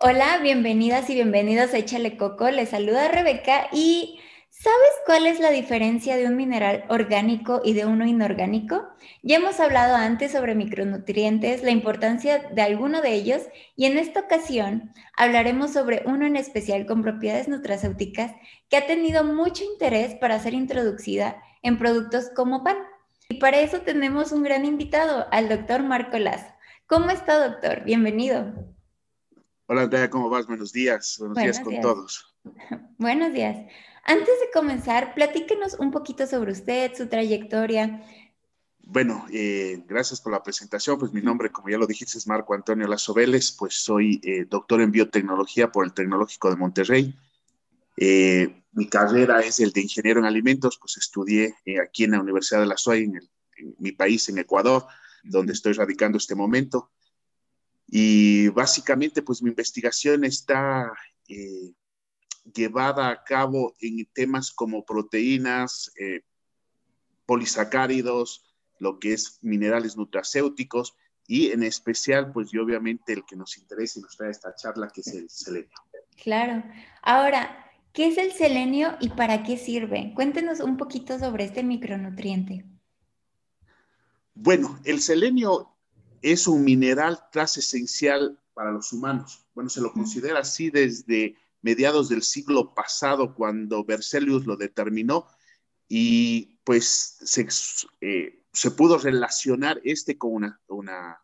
Hola, bienvenidas y bienvenidos a Échale Coco. Les saluda Rebeca y ¿sabes cuál es la diferencia de un mineral orgánico y de uno inorgánico? Ya hemos hablado antes sobre micronutrientes, la importancia de alguno de ellos y en esta ocasión hablaremos sobre uno en especial con propiedades nutracéuticas que ha tenido mucho interés para ser introducida en productos como pan. Y para eso tenemos un gran invitado, al doctor Marco Lazo. ¿Cómo está, doctor? Bienvenido. Hola Andrea, ¿cómo vas? Buenos días. Buenos, días con todos. Buenos días. Antes de comenzar, platíquenos un poquito sobre usted, su trayectoria. Bueno, eh, gracias por la presentación. Pues mi nombre, como ya lo dijiste, es Marco Antonio Lazo Vélez. Pues soy eh, doctor en biotecnología por el Tecnológico de Monterrey. Eh, mi carrera es el de ingeniero en alimentos. Pues estudié aquí en la Universidad de la SOAI, en, en mi país, en Ecuador, donde estoy radicando este momento. Y básicamente, pues mi investigación está eh, llevada a cabo en temas como proteínas, eh, polisacáridos, lo que es minerales nutracéuticos y en especial, pues y obviamente el que nos interesa y nos trae esta charla, que es el selenio. Claro. Ahora, ¿qué es el selenio y para qué sirve? Cuéntenos un poquito sobre este micronutriente. Bueno, el selenio es un mineral tras esencial para los humanos. Bueno, se lo considera así desde mediados del siglo pasado, cuando Berzelius lo determinó, y pues se, eh, se pudo relacionar este con una, una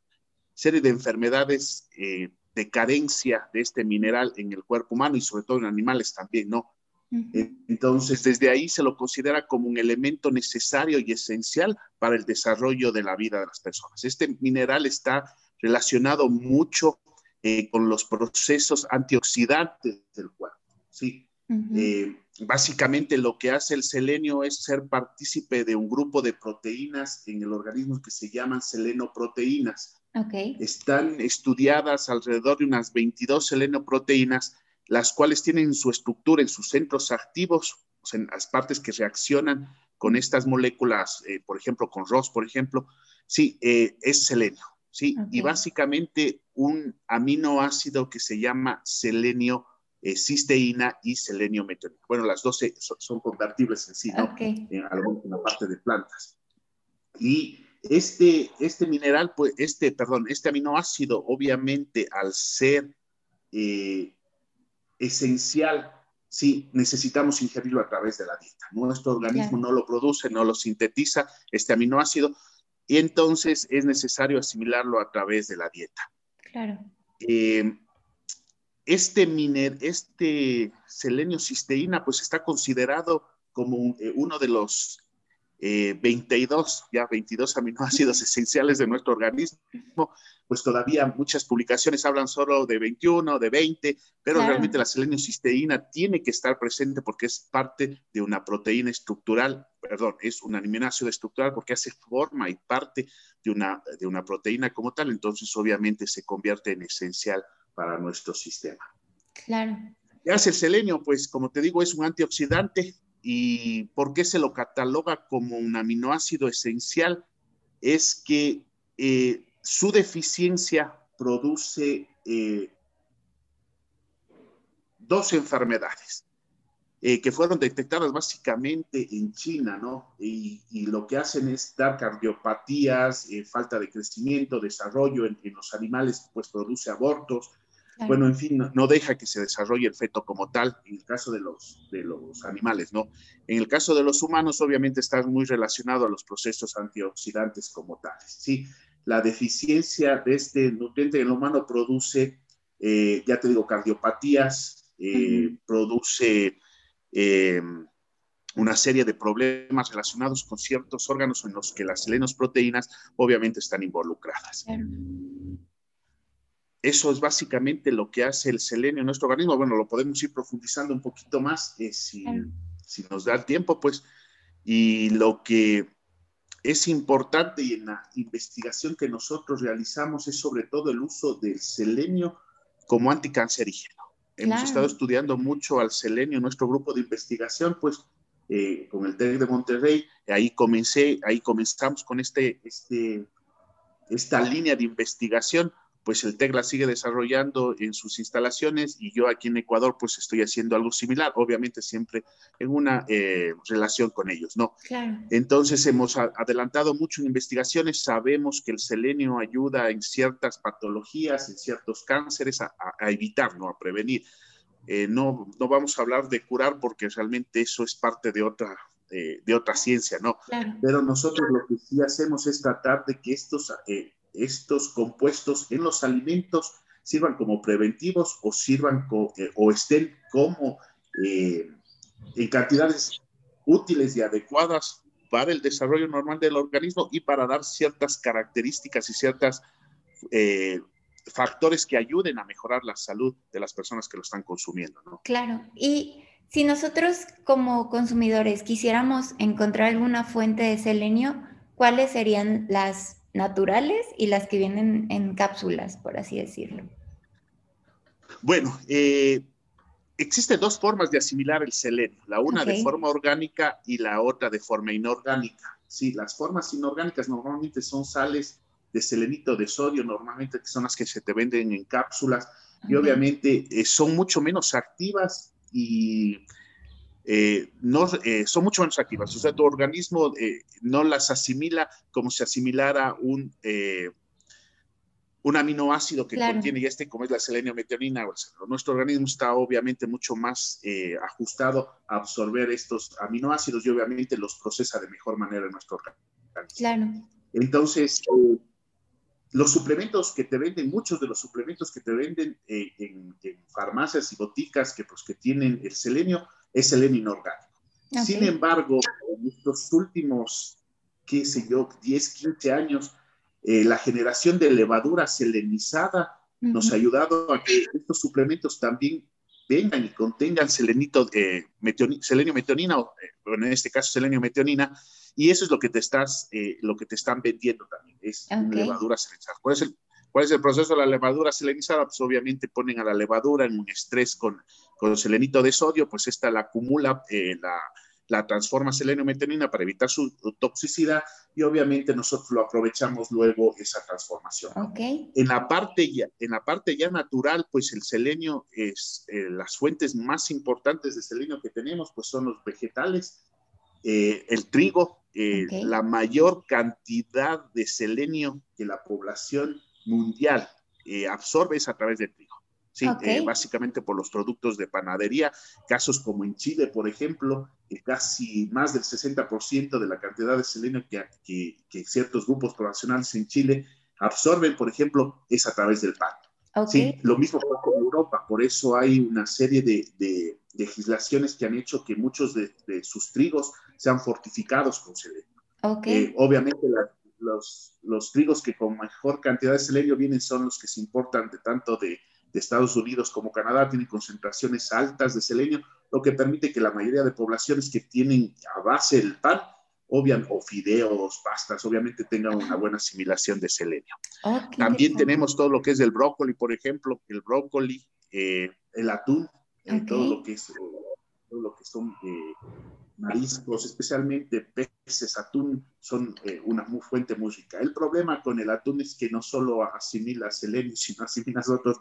serie de enfermedades eh, de carencia de este mineral en el cuerpo humano y sobre todo en animales también, ¿no? Entonces, desde ahí se lo considera como un elemento necesario y esencial para el desarrollo de la vida de las personas. Este mineral está relacionado mucho eh, con los procesos antioxidantes del cuerpo. ¿sí? Eh, básicamente lo que hace el selenio es ser partícipe de un grupo de proteínas en el organismo que se llaman selenoproteínas. Okay. Están estudiadas alrededor de unas 22 selenoproteínas las cuales tienen su estructura en sus centros activos, o sea, en las partes que reaccionan con estas moléculas, eh, por ejemplo, con ROS, por ejemplo, sí, eh, es selenio, sí, y básicamente un aminoácido que se llama selenio eh, cisteína y selenio metionina. Bueno, las dos son, convertibles en sí, ¿no? En, en la parte de plantas. Y este, este mineral, pues, este, perdón, este aminoácido, obviamente, al ser esencial si necesitamos ingerirlo a través de la dieta. Nuestro organismo no lo produce, no lo sintetiza, este aminoácido, y entonces es necesario asimilarlo a través de la dieta. Claro. Eh, este, miner, este selenio cisteína, pues está considerado como eh, uno de los 22, eh, ya 22 aminoácidos esenciales de nuestro organismo, pues todavía muchas publicaciones hablan solo de 21, de 20, pero realmente la selenocisteína tiene que estar presente porque es parte de una proteína estructural, perdón, es un aminoácido estructural porque hace forma y parte de una, de una proteína como tal, entonces obviamente se convierte en esencial para nuestro sistema. Claro. ¿Qué hace el selenio? Pues como te digo, es un antioxidante, ¿Y por qué se lo cataloga como un aminoácido esencial? Es que eh, su deficiencia produce eh, dos enfermedades eh, que fueron detectadas básicamente en China, ¿no? Y, lo que hacen es dar cardiopatías, falta de crecimiento, desarrollo en, en, los animales, pues produce abortos, bueno, en fin, no, deja que se desarrolle el feto como tal, en el caso de los, de los animales, ¿no? En el caso de los humanos, obviamente está muy relacionado a los procesos antioxidantes como tales, ¿sí? la deficiencia de este nutriente en el humano produce, eh, ya te digo, cardiopatías, eh, produce em, una serie de problemas relacionados con ciertos órganos en los que las selenoproteínas obviamente están involucradas. Eso es básicamente lo que hace el selenio en nuestro organismo. Bueno, lo podemos ir profundizando un poquito más eh, si, si, nos da tiempo, pues. Y lo que es importante y en la investigación que nosotros realizamos es sobre todo el uso del selenio como anticancerígeno. Hemos estado estudiando mucho al selenio en nuestro grupo de investigación, pues eh, con el TEC de Monterrey, ahí comencé, ahí comenzamos con este, este, esta línea de investigación pues el TEC la sigue desarrollando en sus instalaciones y yo aquí en Ecuador pues estoy haciendo algo similar, obviamente siempre en una eh, relación con ellos, ¿no? Claro. Entonces hemos adelantado mucho en investigaciones, sabemos que el selenio ayuda en ciertas patologías, en ciertos cánceres a, evitar, ¿no? A prevenir. Eh, no, no vamos a hablar de curar porque realmente eso es parte de otra, eh, de otra ciencia, ¿no? Claro. Pero nosotros lo que sí hacemos es tratar de que estos estos compuestos en los alimentos sirvan como preventivos o sirvan eh, o estén como eh, en cantidades útiles y adecuadas para el desarrollo normal del organismo y para dar ciertas características y ciertos eh, factores que ayuden a mejorar la salud de las personas que lo están consumiendo. Claro, y si nosotros como consumidores quisiéramos encontrar alguna fuente de selenio, ¿cuáles serían las naturales y las que vienen en cápsulas, por así decirlo? Bueno, eh, existen dos formas de asimilar el selenio, la una de forma orgánica y la otra de forma inorgánica. Sí, las formas inorgánicas normalmente son sales de selenito de sodio, normalmente que son las que se te venden en cápsulas y obviamente eh, son mucho menos activas y eh, no, eh, son mucho menos activas. O sea, tu organismo eh, no las asimila como si asimilara un, un aminoácido que contiene ya este, como es la selenio-metionina. Nuestro organismo está obviamente mucho más ajustado a absorber estos aminoácidos y obviamente los procesa de mejor manera en nuestro organismo. Claro. Entonces, los suplementos que te venden, muchos de los suplementos que te venden en, farmacias y boticas que, pues, que tienen el selenio, es selenio inorgánico. Sin embargo, en estos últimos, qué sé yo, 10, 15 años, eh, la generación de levadura selenizada nos ha ayudado a que estos suplementos también vengan y contengan selenito, eh, selenio metionina, o eh, en este caso selenio metionina, y eso es lo que te, estás, lo que te están vendiendo también, es levadura selenizada. ¿Cuál es, el, ¿Cuál es el proceso de la levadura selenizada? Pues obviamente ponen a la levadura en un estrés con con selenito de sodio, pues esta la acumula, eh, la, la, transforma seleno-metionina para evitar su toxicidad y obviamente nosotros lo aprovechamos luego esa transformación. Okay. En, la parte ya, en la parte ya natural, pues el selenio es, eh, las fuentes más importantes de selenio que tenemos, pues son los vegetales, eh, el trigo, la mayor cantidad de selenio que la población mundial absorbe es a través del trigo. Sí, eh, básicamente por los productos de panadería. Casos como en Chile, por ejemplo, casi más del 60% de la cantidad de selenio que, que, ciertos grupos poblacionales en Chile absorben, por ejemplo, es a través del pan. Sí, lo mismo con Europa, por eso hay una serie de, legislaciones que han hecho que muchos de, sus trigos sean fortificados con selenio. Eh, obviamente los, los trigos que con mejor cantidad de selenio vienen son los que se importan de tanto de de Estados Unidos como Canadá tienen concentraciones altas de selenio, lo que permite que la mayoría de poblaciones que tienen a base el pan, obviamente, o fideos, pastas, obviamente tengan una buena asimilación de selenio. También tenemos todo lo que es el brócoli, por ejemplo, el brócoli, eh, el atún, eh, todo lo que es, todo lo que son eh, mariscos, especialmente peces, atún, son eh, una fuente muy rica. El problema con el atún es que no solo asimila selenio, sino asimila otros,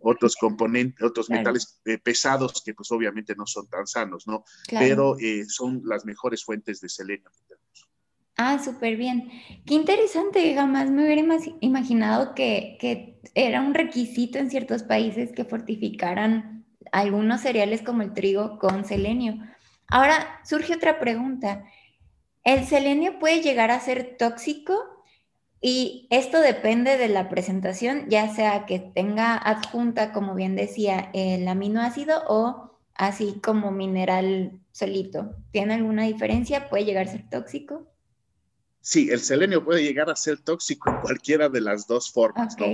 otros componentes, otros metales eh, pesados que pues obviamente no son tan sanos, ¿no? Pero eh, son las mejores fuentes de selenio que tenemos. Ah, súper bien. Qué interesante, jamás me hubiera imaginado que, que era un requisito en ciertos países que fortificaran algunos cereales como el trigo con selenio. Ahora surge otra pregunta. ¿El selenio puede llegar a ser tóxico? Y esto depende de la presentación, ya sea que tenga adjunta, como bien decía, el aminoácido o así como mineral solito. ¿Tiene alguna diferencia? ¿Puede llegar a ser tóxico? Sí, el selenio puede llegar a ser tóxico en cualquiera de las dos formas. ¿no?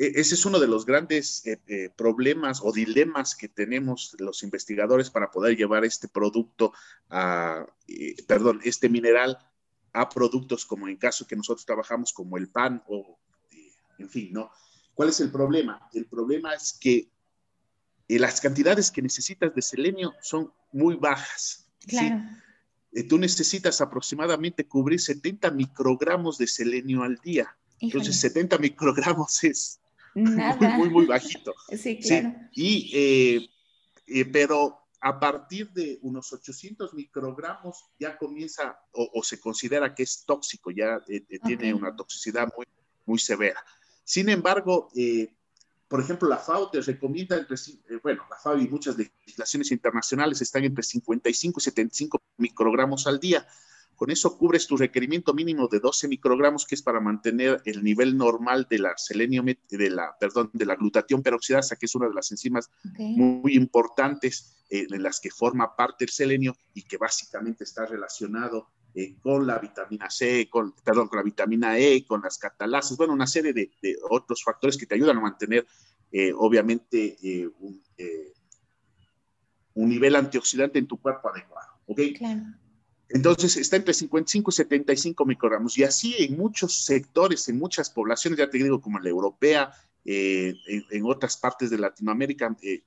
E, ese es uno de los grandes eh, eh, problemas o dilemas que tenemos los investigadores para poder llevar este producto a, eh, perdón, este mineral a productos como en caso que nosotros trabajamos como el pan o, en fin, ¿no? ¿Cuál es el problema? El problema es que las cantidades que necesitas de selenio son muy bajas. Claro. Tú necesitas aproximadamente cubrir 70 microgramos de selenio al día. Entonces, 70 microgramos es Nada. muy, muy, bajito. Sí, claro. Y, eh, eh, pero a partir de unos 800 microgramos ya comienza o, se considera que es tóxico, ya eh, tiene una toxicidad muy, muy severa. Sin embargo, por ejemplo, la FAO te recomienda, entre, bueno, la FAO y muchas legislaciones internacionales están entre 55 y 75 microgramos al día. Con eso cubres tu requerimiento mínimo de 12 microgramos, que es para mantener el nivel normal de la selenio, de la, perdón, de la glutatión peroxidasa, que es una de las enzimas muy importantes eh, en las que forma parte el selenio y que básicamente está relacionado eh, con la vitamina C, con, perdón, con la vitamina E, con las catalasas, bueno, una serie de, otros factores que te ayudan a mantener, eh, obviamente, un, un, nivel antioxidante en tu cuerpo adecuado. ¿Ok? Claro. Entonces está entre 55 y 75 microgramos. Y así en muchos sectores, en muchas poblaciones, ya te digo, como la europea, eh, en, otras partes de Latinoamérica, eh,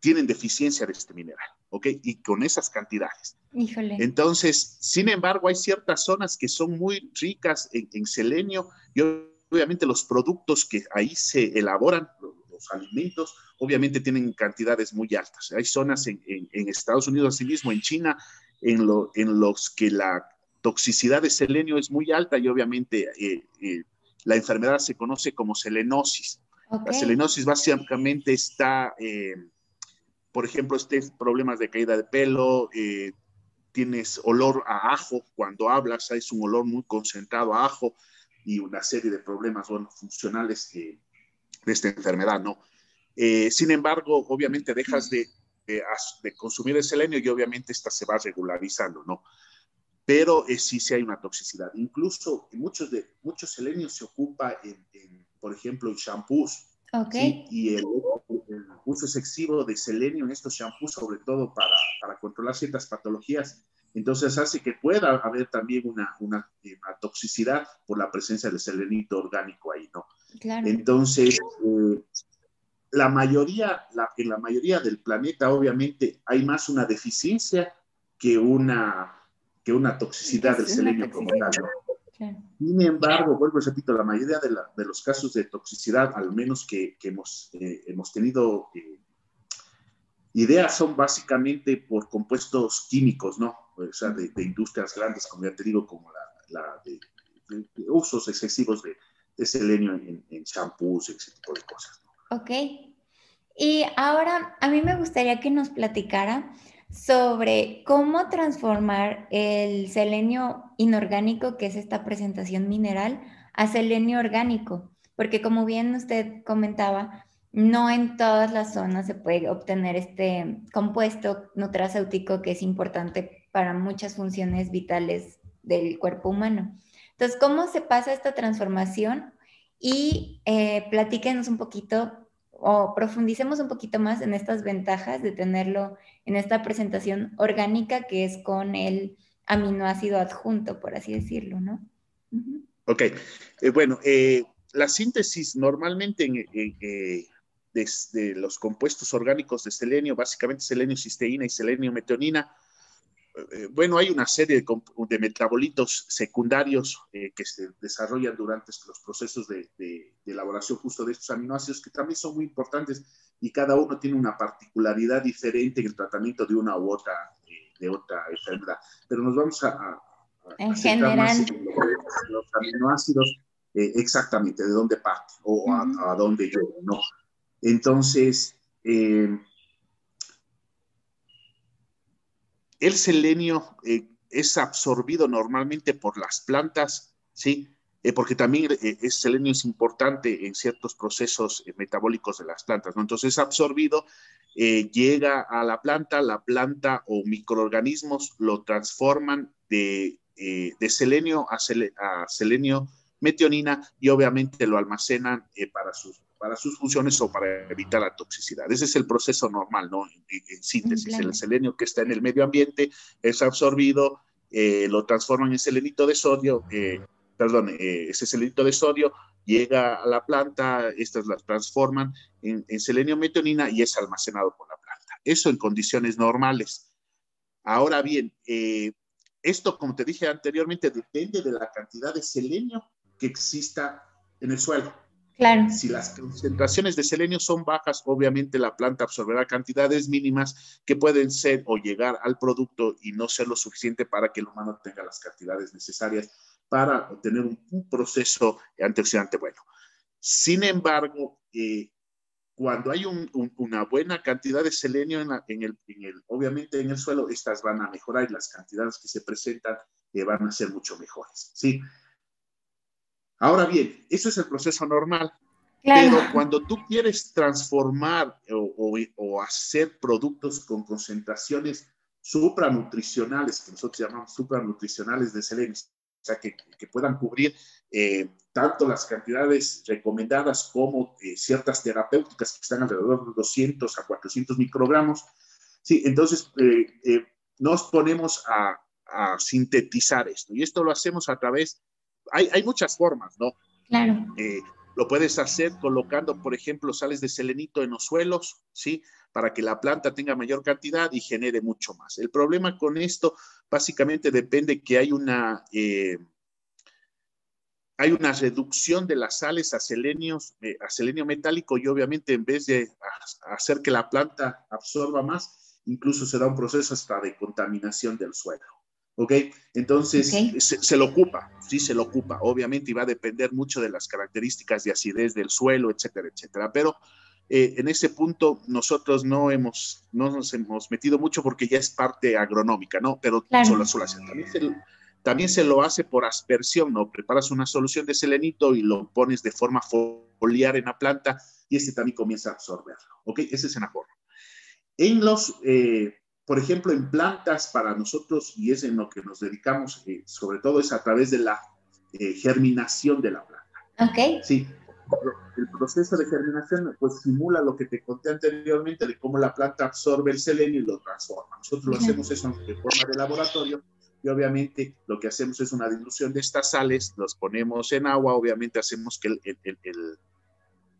tienen deficiencia de este mineral, ¿ok? Y con esas cantidades. Híjole. Entonces, sin embargo, hay ciertas zonas que son muy ricas en, selenio y obviamente los productos que ahí se elaboran, los alimentos, obviamente tienen cantidades muy altas. Hay zonas en, en Estados Unidos, asimismo en China, en, lo, en los que la toxicidad de selenio es muy alta y obviamente eh, eh, la enfermedad se conoce como selenosis. La selenosis básicamente está, eh, por ejemplo, este problemas de caída de pelo, tienes olor a ajo cuando hablas, es un olor muy concentrado a ajo y una serie de problemas bueno, funcionales de esta enfermedad, ¿no? sin embargo, obviamente dejas de, de, consumir el selenio y obviamente esta se va regularizando, ¿no? Pero eh, sí, sí hay una toxicidad. Incluso muchos, de, muchos selenios se ocupa en, por ejemplo, en shampoos. Okay. Y el, uso excesivo de selenio en estos shampoos, sobre todo para, para, controlar ciertas patologías, entonces hace que pueda haber también una, una, una, toxicidad por la presencia del selenito orgánico ahí, ¿no? Claro. Entonces, eh, la mayoría, en la mayoría del planeta, obviamente, hay más una deficiencia que una, que una toxicidad del selenio como tal. Sin embargo, vuelvo y repito, la mayoría de, los casos de toxicidad, al menos que, hemos, eh, hemos tenido eh, ideas, son básicamente por compuestos químicos, ¿no? O sea, de, industrias grandes, como ya te digo, como la, de, usos excesivos de, selenio en, en shampoos, ese tipo de cosas. Ok. Y ahora a mí me gustaría que nos platicara sobre cómo transformar el selenio inorgánico, que es esta presentación mineral, a selenio orgánico, porque como bien usted comentaba, no en todas las zonas se puede obtener este compuesto nutracéutico que es importante para muchas funciones vitales del cuerpo humano. Entonces, ¿cómo se pasa esta transformación? Y eh, platíquenos un poquito o profundicemos un poquito más en estas ventajas de tenerlo en esta presentación orgánica que es con el aminoácido adjunto, por así decirlo, ¿no? Ok, eh, bueno, eh, la síntesis normalmente en, eh, de, los compuestos orgánicos de selenio, básicamente selenio cisteína y selenio metionina, bueno, hay una serie de, metabolitos secundarios eh, que se desarrollan durante los procesos de, elaboración justo de estos aminoácidos que también son muy importantes y cada uno tiene una particularidad diferente en el tratamiento de una u otra, eh, de otra enfermedad. Pero nos vamos a, en general. los aminoácidos, exactamente, de dónde parte o a, dónde yo, ¿no? Entonces, el selenio eh, es absorbido normalmente por las plantas, ¿sí? eh, porque también eh, el selenio es importante en ciertos procesos metabólicos de las plantas, ¿no? Entonces es absorbido, llega a la planta, la planta o microorganismos lo transforman de, de selenio a, a, selenio metionina y obviamente lo almacenan para sus para sus funciones o para evitar la toxicidad. Ese es el proceso normal, ¿no? En, síntesis, el selenio que está en el medio ambiente es absorbido, eh, lo transforman en selenito de sodio, eh, perdón, eh, ese selenito de sodio llega a la planta, estas las transforman en, en selenio metionina y es almacenado por la planta. Eso en condiciones normales. Ahora bien, esto, como te dije anteriormente, depende de la cantidad de selenio que exista en el suelo. Si las concentraciones de selenio son bajas, obviamente la planta absorberá cantidades mínimas que pueden ser o llegar al producto y no ser lo suficiente para que el humano tenga las cantidades necesarias para obtener un, proceso antioxidante bueno. Sin embargo, eh, cuando hay una buena cantidad de selenio en, el, obviamente en el suelo, estas van a mejorar y las cantidades que se presentan eh, van a ser mucho mejores. ¿sí? Ahora bien, eso es el proceso normal. Pero cuando tú quieres transformar o, hacer productos con concentraciones supranutricionales, que nosotros llamamos supranutricionales de selenio, o sea, que, puedan cubrir eh, tanto las cantidades recomendadas como eh, ciertas terapéuticas que están alrededor de 200 a 400 microgramos. Sí, entonces eh, nos ponemos a, a, sintetizar esto y esto lo hacemos a través hay, muchas formas, ¿no? Claro. Eh, lo puedes hacer colocando, por ejemplo, sales de selenito en los suelos, ¿sí? Para que la planta tenga mayor cantidad y genere mucho más. El problema con esto básicamente depende que hay una, eh, hay una reducción de las sales a, selenios, eh, a selenio metálico y obviamente en vez de hacer que la planta absorba más, incluso se da un proceso hasta de contaminación del suelo. ¿Ok? Entonces, Se, lo ocupa, sí, se lo ocupa, obviamente, y va a depender mucho de las características de acidez del suelo, etcétera, etcétera. Pero eh, en ese punto nosotros no, hemos, no nos hemos metido mucho porque ya es parte agronómica, ¿no? Pero solo, solo también, se, también se lo hace por aspersión, ¿no? Preparas una solución de selenito y lo pones de forma foliar en la planta y este también comienza a absorberlo, ¿ok? Ese es en aporte. En los... Eh, por ejemplo, en plantas para nosotros, y es en lo que nos dedicamos, eh, sobre todo es a través de la eh, germinación de la planta. Ok. Sí, el proceso de germinación pues simula lo que te conté anteriormente de cómo la planta absorbe el selenio y lo transforma. Nosotros lo hacemos eso en forma de laboratorio y obviamente lo que hacemos es una dilución de estas sales, los ponemos en agua, obviamente hacemos que el, el, el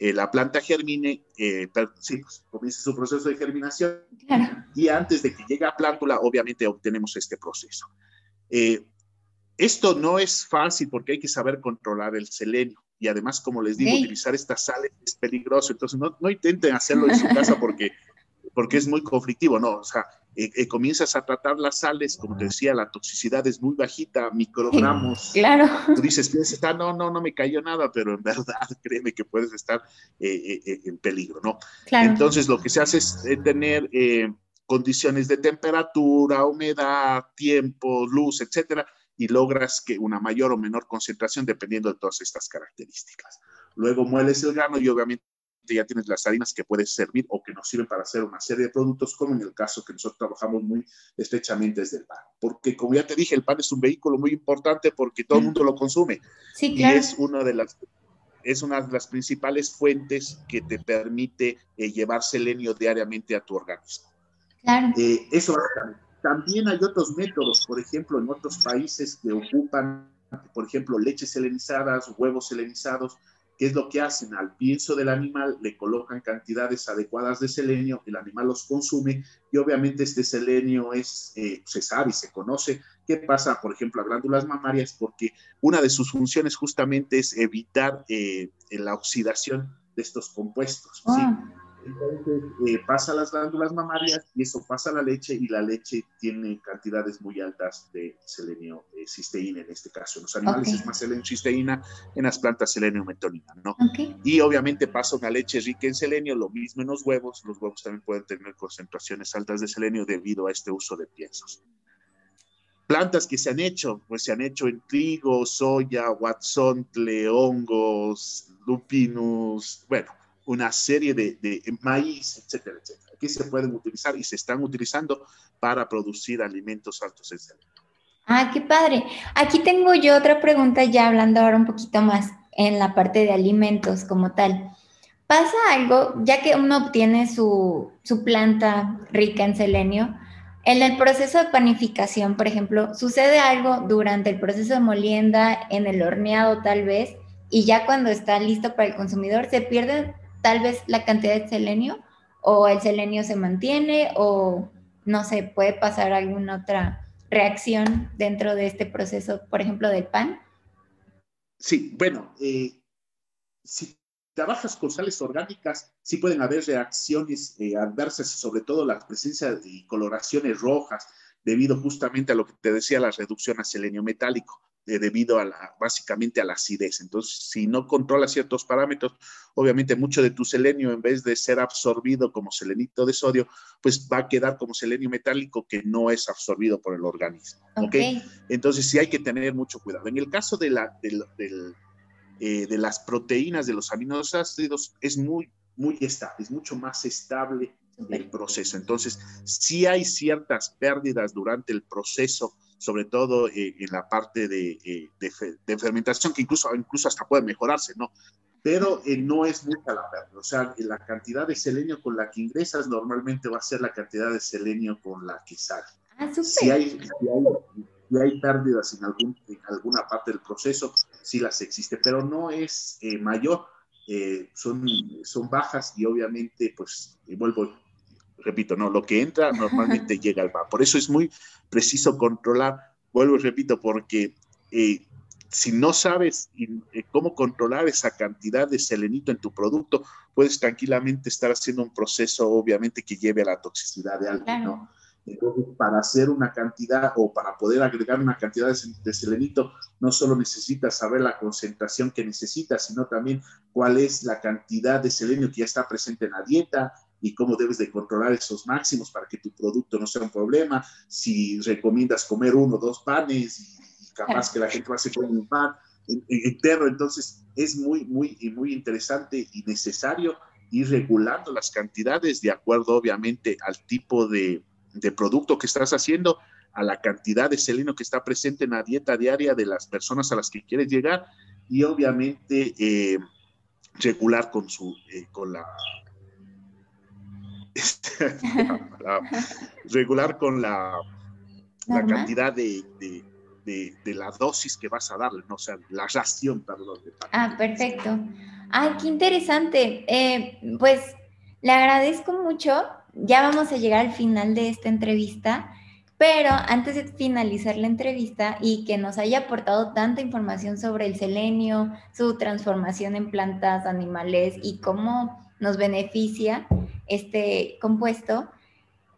eh, la planta germine, eh, sí, comienza su proceso de germinación. Y antes de que llegue a plántula, obviamente obtenemos este proceso. Eh, esto no es fácil porque hay que saber controlar el selenio. Y además, como les digo, utilizar estas sales es peligroso, entonces no, no intenten hacerlo en su casa porque, porque es muy conflictivo, no, o sea, eh, eh, comienzas a tratar las sales, como te decía, la toxicidad es muy bajita, microgramos. Claro. Tú dices, puedes estar, no, no, no me cayó nada, pero en verdad, créeme que puedes estar eh, en peligro, ¿no? Claro. Entonces, lo que se hace es tener condiciones de temperatura, humedad, tiempo, luz, etcétera, y logras que una mayor o menor concentración dependiendo de todas estas características. Luego mueles el grano y obviamente ya tienes las harinas que puedes servir o que nos sirven para hacer una serie de productos, como en el caso que nosotros trabajamos muy estrechamente desde el pan. Porque, como ya te dije, el pan es un vehículo muy importante porque todo el mundo lo consume. Sí, claro. Y es una de las es una de las principales fuentes que te permite eh, llevar selenio diariamente a tu organismo. Claro. Eh, eso también hay otros métodos, por ejemplo, en otros países que ocupan, por ejemplo, leches selenizadas, huevos selenizados, ¿Qué es lo que hacen? Al pienso del animal le colocan cantidades adecuadas de selenio, el animal los consume y obviamente este selenio es, eh, se sabe y se conoce qué pasa, por ejemplo, a glándulas mamarias, porque una de sus funciones justamente es evitar eh, la oxidación de estos compuestos. ¿sí? Entonces eh, pasa a las glándulas mamarias y eso pasa a la leche y la leche tiene cantidades muy altas de selenio eh, cisteína en este caso. En los animales es más selenio cisteína, en las plantas selenio metonina, ¿no? Y obviamente pasa una leche rica en selenio, lo mismo en los huevos. Los huevos también pueden tener concentraciones altas de selenio debido a este uso de piensos. plantas que se han hecho, pues se han hecho en trigo, soya, watsontle, hongos, lupinus, bueno, una serie de, de, maíz, etcétera, etcétera, que se pueden utilizar y se están utilizando para producir alimentos altos en selenio. Ah, qué padre. Aquí tengo yo otra pregunta ya hablando ahora un poquito más en la parte de alimentos como tal. ¿Pasa algo, ya que uno obtiene su, su planta rica en selenio, en el proceso de panificación, por ejemplo, sucede algo durante el proceso de molienda, en el horneado tal vez, y ya cuando está listo para el consumidor, se pierde tal vez la cantidad de selenio o el selenio se mantiene o no sé, puede pasar alguna otra reacción dentro de este proceso, por ejemplo, del pan. Sí, bueno, eh, si trabajas con sales orgánicas, sí pueden haber reacciones eh, adversas, sobre todo la presencia de coloraciones rojas, debido justamente a lo que te decía, la reducción a selenio metálico, eh, debido a la, básicamente a la acidez. Entonces, si no controlas ciertos parámetros, obviamente mucho de tu selenio, en vez de ser absorbido como selenito de sodio, pues va a quedar como selenio metálico que no es absorbido por el organismo. ¿ok? Entonces, sí hay que tener mucho cuidado. En el caso de la, eh, de las proteínas de los aminoácidos es muy, muy estable, es mucho más estable el proceso. Entonces, si hay ciertas pérdidas durante el proceso, sobre todo eh, en la parte eh, de, fermentación, que incluso, incluso hasta puede mejorarse, ¿no? Pero no es mucha la pérdida. O sea, la cantidad de selenio con la que ingresas normalmente va a ser la cantidad de selenio con la que sale. Ah, si hay, si hay pérdidas en, algún, en alguna parte del proceso, sí las existe, pero no es eh, mayor, eh, son, son bajas y obviamente, pues, vuelvo, repito, no, lo que entra normalmente llega al bar. Por eso es muy preciso controlar, vuelvo y repito, porque eh, si no sabes cómo controlar esa cantidad de selenito en tu producto, puedes tranquilamente estar haciendo un proceso, obviamente, que lleve a la toxicidad de. Entonces, para hacer una cantidad o para poder agregar una cantidad de, selenito, no solo necesitas saber la concentración que necesitas, sino también cuál es la cantidad de selenio que ya está presente en la dieta y cómo debes de controlar esos máximos para que tu producto no sea un problema. Si recomiendas comer uno o dos panes y, capaz que la gente va a hacer un pan entero, entonces es muy, muy, muy interesante y necesario ir regulando las cantidades de acuerdo, obviamente, al tipo de de producto que estás haciendo, a la cantidad de seleno que está presente en la dieta diaria de las personas a las que quieres llegar y obviamente eh, regular con su eh, con la, regular con la, la cantidad de, de, la dosis que vas a darle, ¿no? o sea, la ración, perdón. ah, perfecto. Ay, qué interesante. Eh, pues le agradezco mucho ya vamos a llegar al final de esta entrevista, pero antes de finalizar la entrevista y que nos haya aportado tanta información sobre el selenio, su transformación en plantas, animales y cómo nos beneficia este compuesto,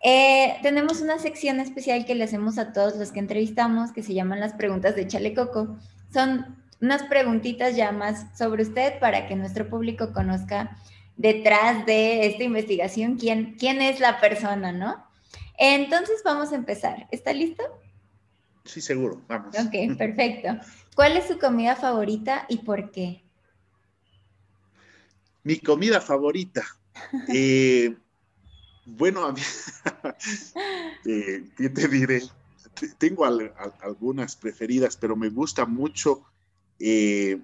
eh, tenemos una sección especial que le hacemos a todos los que entrevistamos que se llaman las preguntas de Chalecoco. Son unas preguntitas ya más sobre usted para que nuestro público conozca detrás de esta investigación, quién, quién es la persona, ¿no? Entonces vamos a empezar. ¿Está listo? Sí, seguro, vamos. Ok, perfecto. ¿Cuál es su comida favorita y por qué? Mi comida favorita. Eh, bueno, eh, ¿qué te diré? Tengo algunas preferidas, pero me gusta mucho eh,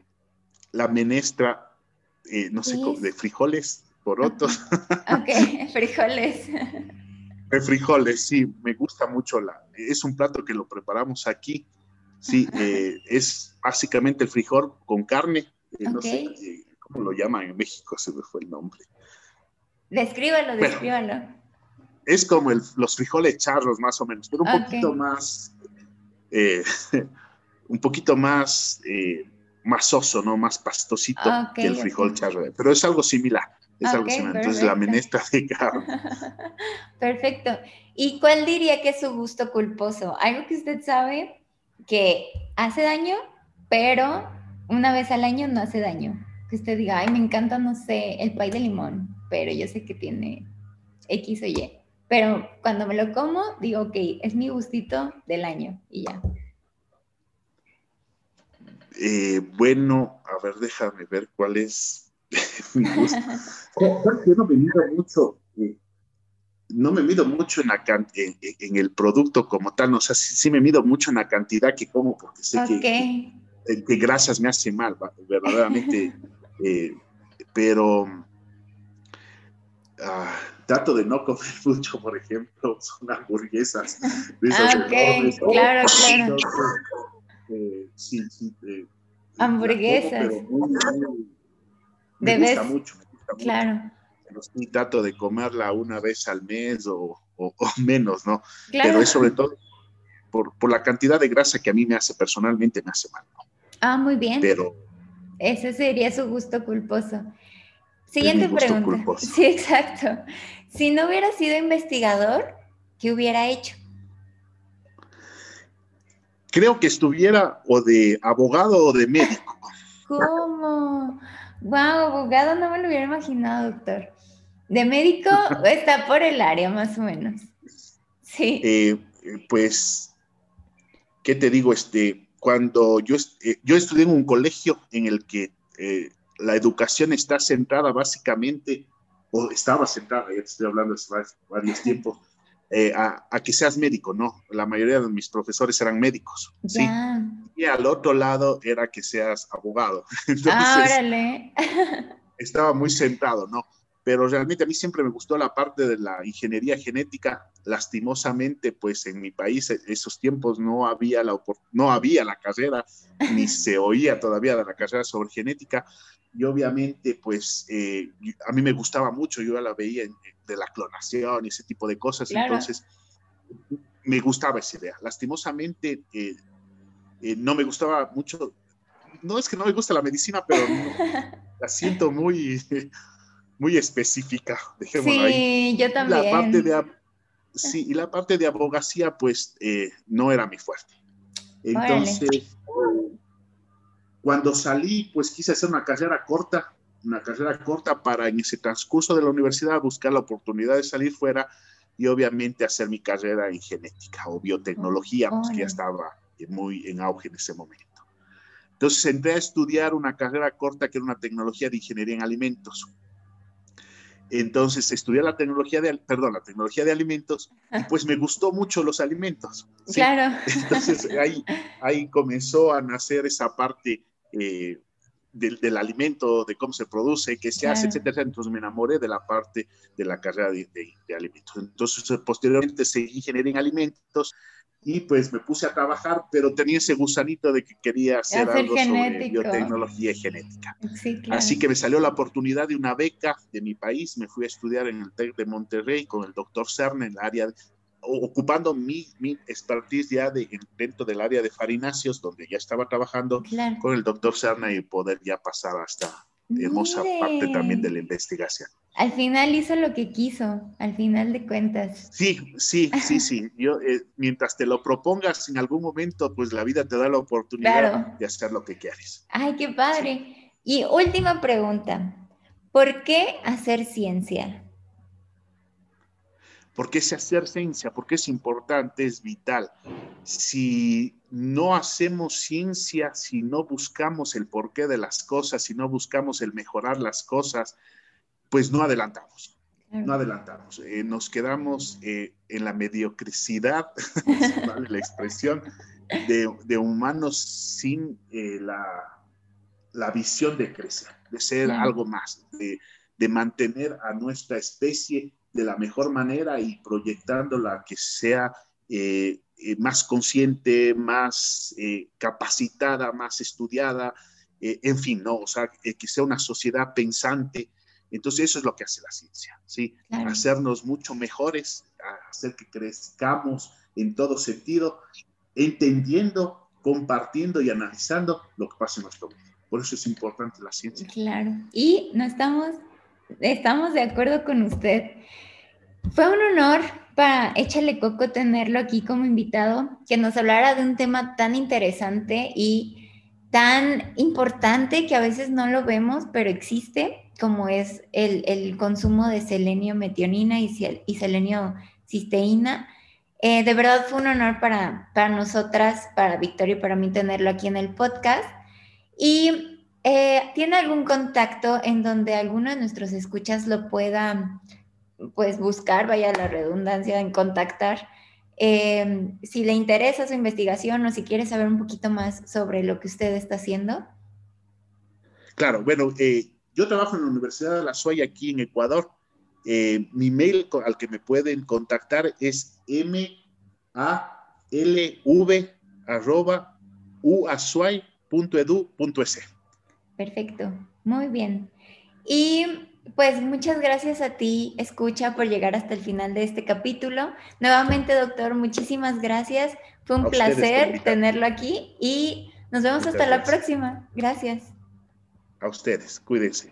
la menestra eh, no sé, de frijoles, porotos. ok, frijoles. De frijoles, sí, me gusta mucho. La, es un plato que lo preparamos aquí. Sí, eh, es básicamente el frijol con carne. No sé cómo lo llaman en México, se me fue el nombre. Descríbalo, descríbalo. es como los frijoles charros, más o menos, pero un poquito más, un poquito más soso, ¿no? Más pastosito que el frijol charro. Pero es algo similar. Es algo similar. Entonces, la menestra de carne. perfecto. ¿Y cuál diría que es su gusto culposo? Algo que usted sabe que hace daño, pero una vez al año no hace daño. Que usted diga, ay, me encanta, no sé, el pay de limón, pero yo sé que tiene X o Y. pero cuando me lo como, digo, ok, es mi gustito del año y ya. Eh, bueno, a ver, déjame ver cuál es mi gusto. Yo no me mido mucho, eh, no me mido mucho en, la, en, el producto como tal, o sea, sí, me mido mucho en la cantidad que como, porque sé que, que, grasas me hace mal, verdaderamente, eh, pero ah, trato de no comer mucho, por ejemplo, son hamburguesas. ah, ok, claro, claro. Eh, sí, sí. Eh, hamburguesas. me gusta mucho, me gusta claro. mucho. trato de comerla una vez al mes o, o, menos, ¿no? Pero es sobre todo por, por, la cantidad de grasa que a mí me hace personalmente, me hace mal, ¿no? Ah, muy bien. Pero... Ese sería su gusto culposo. Siguiente pregunta. Sí, exacto. Si no hubiera sido investigador, ¿qué hubiera hecho? Creo que estuviera o de abogado o de médico. ¿Cómo? Wow, abogado no me lo hubiera imaginado, doctor. De médico está por el área, más o menos. Sí. Eh, pues, ¿qué te digo? Este, cuando yo, eh, yo estudié en un colegio en el que eh, la educación está centrada básicamente, o estaba centrada, ya te estoy hablando de varios tiempos, eh, a, que seas médico, ¿no? La mayoría de mis profesores eran médicos, ¿sí? Y al otro lado era que seas abogado. Entonces, estaba muy centrado, ¿no? Pero realmente a mí siempre me gustó la parte de la ingeniería genética. Lastimosamente, pues en mi país, en esos tiempos no había la, no había la carrera, ni se oía todavía de la carrera sobre genética y obviamente pues eh, a mí me gustaba mucho, yo la veía de la clonación y ese tipo de cosas, entonces me gustaba esa idea. Lastimosamente eh, eh, no me gustaba mucho, no es que no me gusta la medicina, pero la siento muy, muy específica, dejémoslo sí, yo también. La parte de, sí, y la parte de abogacía pues no era mi fuerte. Entonces... Cuando salí, pues quise hacer una carrera corta, una carrera corta para en ese transcurso de la universidad buscar la oportunidad de salir fuera y obviamente hacer mi carrera en genética o biotecnología, pues que ya estaba muy en auge en ese momento. Entonces entré a estudiar una carrera corta que era una tecnología de ingeniería en alimentos. Entonces estudié la tecnología de, perdón, la tecnología de alimentos y pues me gustó mucho los alimentos. Claro. Entonces ahí, ahí comenzó a nacer esa parte eh, del, alimento, de cómo se produce, qué se hace, etcétera. Entonces me enamoré de la parte de la carrera de, alimentos. Entonces, posteriormente seguí ingeniería en alimentos y pues me puse a trabajar, pero tenía ese gusanito de que quería hacer, algo sobre biotecnología y genética. Así que me salió la oportunidad de una beca de mi país, me fui a estudiar en el TEC de Monterrey con el doctor Cern en el área ocupando mi, mi expertise ya de, dentro del área de farináceos, donde ya estaba trabajando con el doctor Serna y poder ya pasar hasta hermosa parte también de la investigación. Al final hizo lo que quiso, al final de cuentas. Sí, sí, sí, sí. Yo, eh, mientras te lo propongas en algún momento, pues la vida te da la oportunidad de hacer lo que quieres. Ay, qué padre. Y última pregunta, ¿por qué hacer ciencia? ¿Por qué se hacer ciencia? Porque es importante, es vital. Si no hacemos ciencia, si no buscamos el porqué de las cosas, si no buscamos el mejorar las cosas, pues no adelantamos. No adelantamos. Eh, nos quedamos eh, en la mediocridad, vale la expresión, de, humanos sin eh, la, la, visión de crecer, de ser algo más, de, de mantener a nuestra especie de la mejor manera y proyectándola que sea eh, eh, más consciente, más eh, capacitada, más estudiada, en fin, ¿no? O sea, que sea una sociedad pensante. Entonces eso es lo que hace la ciencia, ¿sí? Hacernos mucho mejores, hacer que crezcamos en todo sentido, entendiendo, compartiendo y analizando lo que pasa en nuestro mundo. Por eso es importante la ciencia. Claro. Y no estamos Estamos de acuerdo con usted. Fue un honor para Échale Coco tenerlo aquí como invitado, que nos hablara de un tema tan interesante y tan importante que a veces no lo vemos, pero existe, como es el, consumo de selenio metionina y, y selenio cisteína. Eh, de verdad fue un honor para, para nosotras, para Victoria y para mí tenerlo aquí en el podcast. Y eh, ¿tiene algún contacto en donde alguno de nuestros escuchas lo pueda pues buscar, vaya la redundancia en contactar? Eh, si le interesa su investigación o si quiere saber un poquito más sobre lo que usted está haciendo. Claro, bueno, yo trabajo en la Universidad de La Suaya aquí en Ecuador. Eh, mi mail al que me pueden contactar es malv.uasuay.edu.es. Perfecto, muy bien. Y pues muchas gracias a ti, escucha, por llegar hasta el final de este capítulo. Nuevamente, doctor, muchísimas gracias. Fue un placer tenerlo aquí y nos vemos hasta la próxima. Gracias. A ustedes, cuídense.